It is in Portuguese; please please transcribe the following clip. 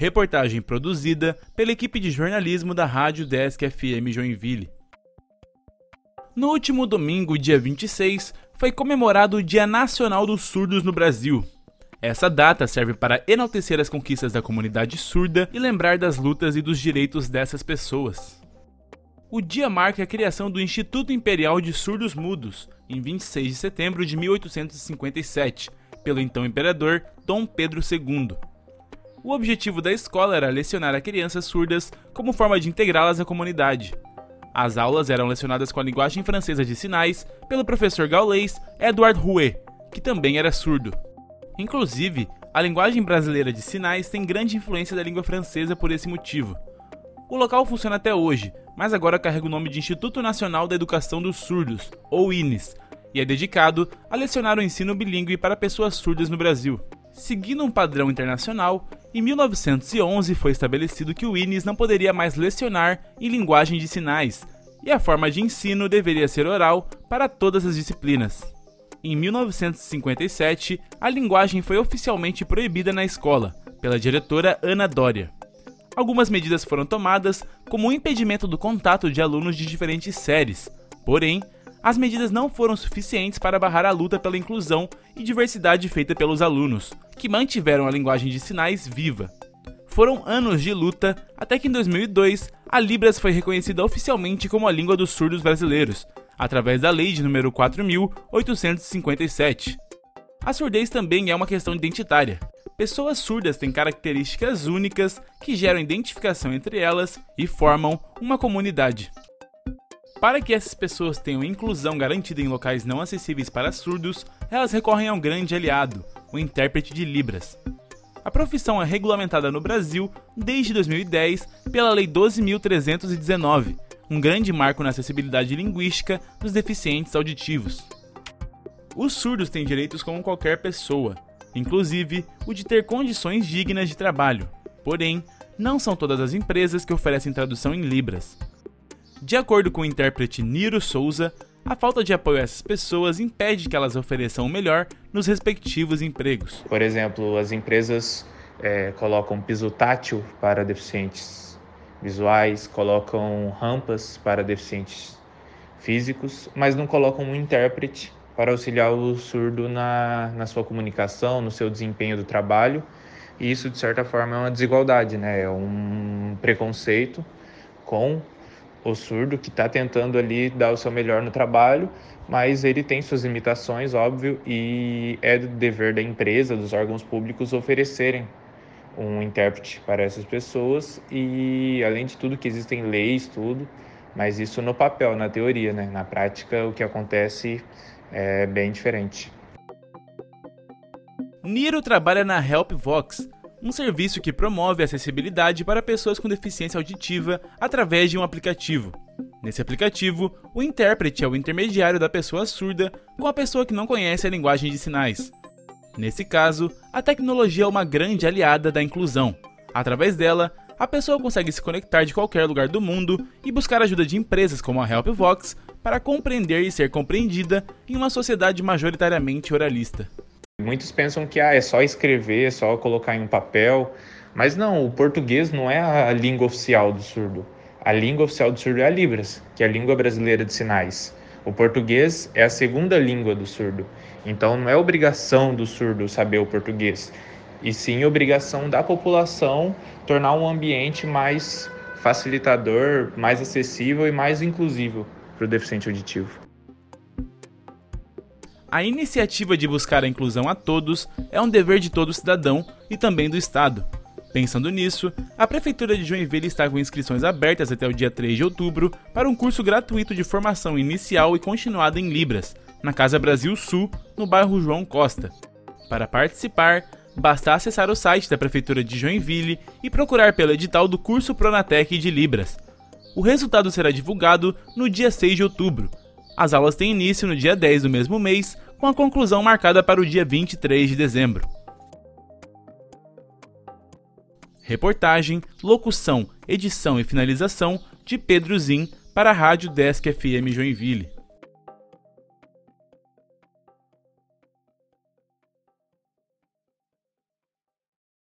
Reportagem produzida pela equipe de jornalismo da Rádio Desk FM Joinville. No último domingo, dia 26, foi comemorado o Dia Nacional dos Surdos no Brasil. Essa data serve para enaltecer as conquistas da comunidade surda e lembrar das lutas e dos direitos dessas pessoas. O dia marca a criação do Instituto Imperial de Surdos Mudos, em 26 de setembro de 1857, pelo então imperador Dom Pedro II. O objetivo da escola era lecionar a crianças surdas como forma de integrá-las à comunidade. As aulas eram lecionadas com a linguagem francesa de sinais pelo professor gaulês Edward Rouet, que também era surdo. Inclusive, a linguagem brasileira de sinais tem grande influência da língua francesa por esse motivo. O local funciona até hoje, mas agora carrega o nome de Instituto Nacional da Educação dos Surdos, ou INES, e é dedicado a lecionar o ensino bilíngue para pessoas surdas no Brasil. Seguindo um padrão internacional, em 1911 foi estabelecido que o INES não poderia mais lecionar em linguagem de sinais, e a forma de ensino deveria ser oral para todas as disciplinas. Em 1957, a linguagem foi oficialmente proibida na escola, pela diretora Ana Dória. Algumas medidas foram tomadas, como o impedimento do contato de alunos de diferentes séries, porém, as medidas não foram suficientes para barrar a luta pela inclusão e diversidade feita pelos alunos, que mantiveram a linguagem de sinais viva. Foram anos de luta até que em 2002 a Libras foi reconhecida oficialmente como a língua dos surdos brasileiros, através da Lei de número 4857. A surdez também é uma questão identitária. Pessoas surdas têm características únicas que geram identificação entre elas e formam uma comunidade. Para que essas pessoas tenham inclusão garantida em locais não acessíveis para surdos, elas recorrem a um grande aliado, o intérprete de Libras. A profissão é regulamentada no Brasil desde 2010 pela Lei 12.319, um grande marco na acessibilidade linguística dos deficientes auditivos. Os surdos têm direitos como qualquer pessoa, inclusive o de ter condições dignas de trabalho. Porém, não são todas as empresas que oferecem tradução em Libras. De acordo com o intérprete Niro Souza, a falta de apoio a essas pessoas impede que elas ofereçam o melhor nos respectivos empregos. Por exemplo, as empresas é, colocam piso tátil para deficientes visuais, colocam rampas para deficientes físicos, mas não colocam um intérprete para auxiliar o surdo na, na sua comunicação, no seu desempenho do trabalho. E isso, de certa forma, é uma desigualdade, né? é um preconceito com o surdo que está tentando ali dar o seu melhor no trabalho, mas ele tem suas limitações, óbvio, e é do dever da empresa, dos órgãos públicos oferecerem um intérprete para essas pessoas e além de tudo que existem leis, tudo, mas isso no papel, na teoria, né? Na prática o que acontece é bem diferente. Niro trabalha na HelpVox, um serviço que promove a acessibilidade para pessoas com deficiência auditiva através de um aplicativo. Nesse aplicativo, o intérprete é o intermediário da pessoa surda com a pessoa que não conhece a linguagem de sinais. Nesse caso, a tecnologia é uma grande aliada da inclusão. Através dela, a pessoa consegue se conectar de qualquer lugar do mundo e buscar ajuda de empresas como a HelpVox para compreender e ser compreendida em uma sociedade majoritariamente oralista. Muitos pensam que ah, é só escrever, é só colocar em um papel, mas não, o português não é a língua oficial do surdo. A língua oficial do surdo é a Libras, que é a língua brasileira de sinais. O português é a segunda língua do surdo. Então não é obrigação do surdo saber o português, e sim obrigação da população tornar um ambiente mais facilitador, mais acessível e mais inclusivo para o deficiente auditivo. A iniciativa de buscar a inclusão a todos é um dever de todo cidadão e também do Estado. Pensando nisso, a Prefeitura de Joinville está com inscrições abertas até o dia 3 de outubro para um curso gratuito de formação inicial e continuada em Libras, na Casa Brasil Sul, no bairro João Costa. Para participar, basta acessar o site da Prefeitura de Joinville e procurar pelo edital do curso Pronatec de Libras. O resultado será divulgado no dia 6 de outubro, as aulas têm início no dia 10 do mesmo mês, com a conclusão marcada para o dia 23 de dezembro. Reportagem, locução, edição e finalização de Pedro Zin para a Rádio Desk FM Joinville.